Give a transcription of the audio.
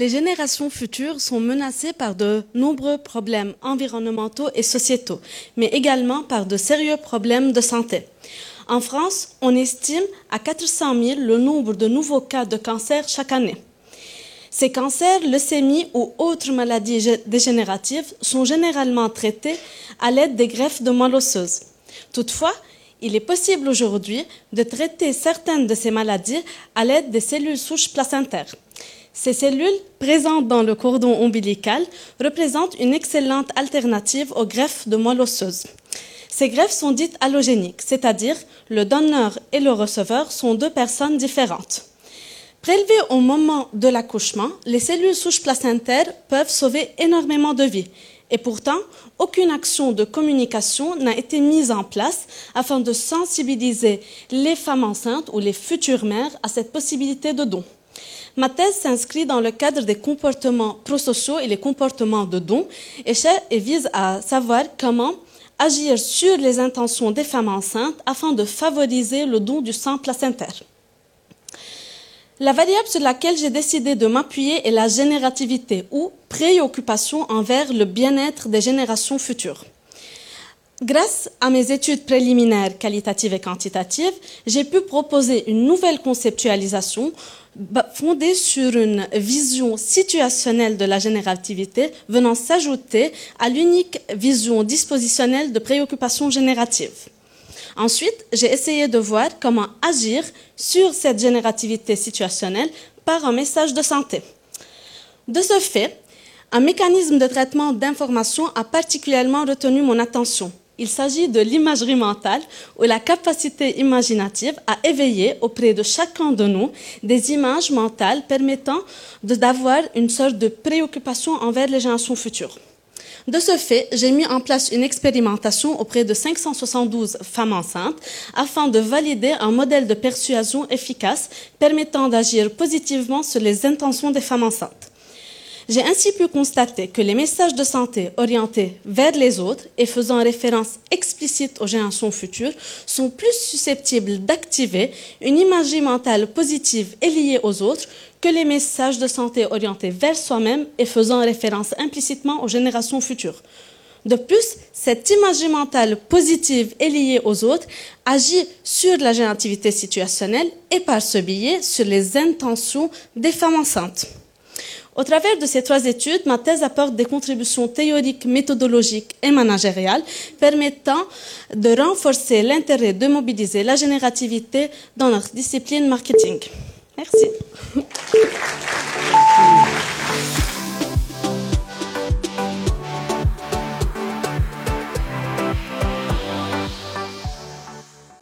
Les générations futures sont menacées par de nombreux problèmes environnementaux et sociétaux, mais également par de sérieux problèmes de santé. En France, on estime à 400 000 le nombre de nouveaux cas de cancer chaque année. Ces cancers, leucémies ou autres maladies dégénératives sont généralement traités à l'aide des greffes de moelle osseuse. Toutefois, il est possible aujourd'hui de traiter certaines de ces maladies à l'aide des cellules souches placentaires. Ces cellules, présentes dans le cordon ombilical, représentent une excellente alternative aux greffes de moelle osseuse. Ces greffes sont dites allogéniques, c'est-à-dire le donneur et le receveur sont deux personnes différentes. Prélevées au moment de l'accouchement, les cellules souches placentaires peuvent sauver énormément de vies. Et pourtant, aucune action de communication n'a été mise en place afin de sensibiliser les femmes enceintes ou les futures mères à cette possibilité de don. Ma thèse s'inscrit dans le cadre des comportements prosociaux et les comportements de don et, vise à savoir comment agir sur les intentions des femmes enceintes afin de favoriser le don du sang placentaire. La variable sur laquelle j'ai décidé de m'appuyer est la générativité ou préoccupation envers le bien-être des générations futures. Grâce à mes études préliminaires qualitatives et quantitatives, j'ai pu proposer une nouvelle conceptualisation fondée sur une vision situationnelle de la générativité venant s'ajouter à l'unique vision dispositionnelle de préoccupation générative. Ensuite, j'ai essayé de voir comment agir sur cette générativité situationnelle par un message de santé. De ce fait, un mécanisme de traitement d'information a particulièrement retenu mon attention. Il s'agit de l'imagerie mentale ou la capacité imaginative à éveiller auprès de chacun de nous des images mentales permettant d'avoir une sorte de préoccupation envers les générations futures. De ce fait, j'ai mis en place une expérimentation auprès de 572 femmes enceintes afin de valider un modèle de persuasion efficace permettant d'agir positivement sur les intentions des femmes enceintes. J'ai ainsi pu constater que les messages de santé orientés vers les autres et faisant référence explicite aux générations futures sont plus susceptibles d'activer une imagerie mentale positive et liée aux autres que les messages de santé orientés vers soi-même et faisant référence implicitement aux générations futures. De plus, cette imagerie mentale positive et liée aux autres agit sur la générativité situationnelle et par ce biais sur les intentions des femmes enceintes. Au travers de ces trois études, ma thèse apporte des contributions théoriques, méthodologiques et managériales permettant de renforcer l'intérêt de mobiliser la générativité dans notre discipline marketing. Merci.